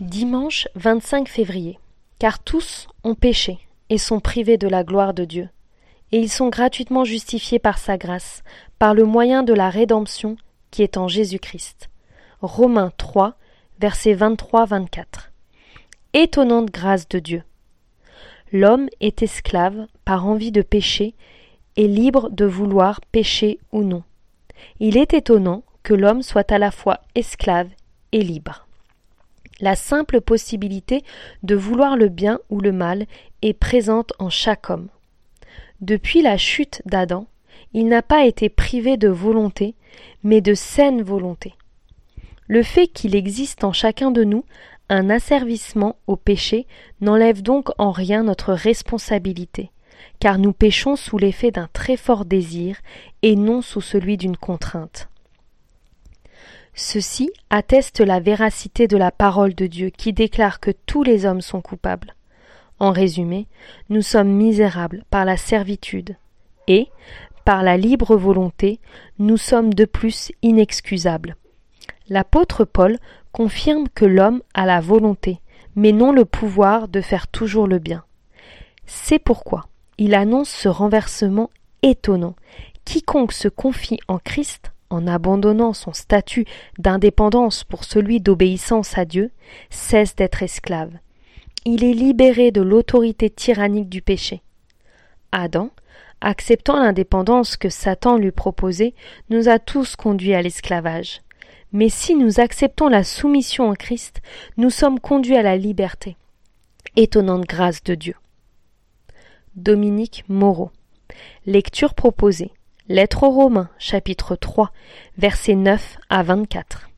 Dimanche 25 février. Car tous ont péché et sont privés de la gloire de Dieu. Et ils sont gratuitement justifiés par sa grâce, par le moyen de la rédemption qui est en Jésus-Christ. Romains 3, versets 23-24. Étonnante grâce de Dieu. L'homme est esclave par envie de pécher et libre de vouloir pécher ou non. Il est étonnant que l'homme soit à la fois esclave et libre. La simple possibilité de vouloir le bien ou le mal est présente en chaque homme. Depuis la chute d'Adam, il n'a pas été privé de volonté, mais de saine volonté. Le fait qu'il existe en chacun de nous un asservissement au péché n'enlève donc en rien notre responsabilité, car nous péchons sous l'effet d'un très fort désir et non sous celui d'une contrainte. Ceci atteste la véracité de la parole de Dieu qui déclare que tous les hommes sont coupables. En résumé, nous sommes misérables par la servitude et, par la libre volonté, nous sommes de plus inexcusables. L'apôtre Paul confirme que l'homme a la volonté, mais non le pouvoir de faire toujours le bien. C'est pourquoi il annonce ce renversement étonnant. Quiconque se confie en Christ en abandonnant son statut d'indépendance pour celui d'obéissance à Dieu, cesse d'être esclave. Il est libéré de l'autorité tyrannique du péché. Adam, acceptant l'indépendance que Satan lui proposait, nous a tous conduits à l'esclavage. Mais si nous acceptons la soumission en Christ, nous sommes conduits à la liberté. Étonnante grâce de Dieu. Dominique Moreau. Lecture proposée. Lettre aux Romains, chapitre 3, versets 9 à 24.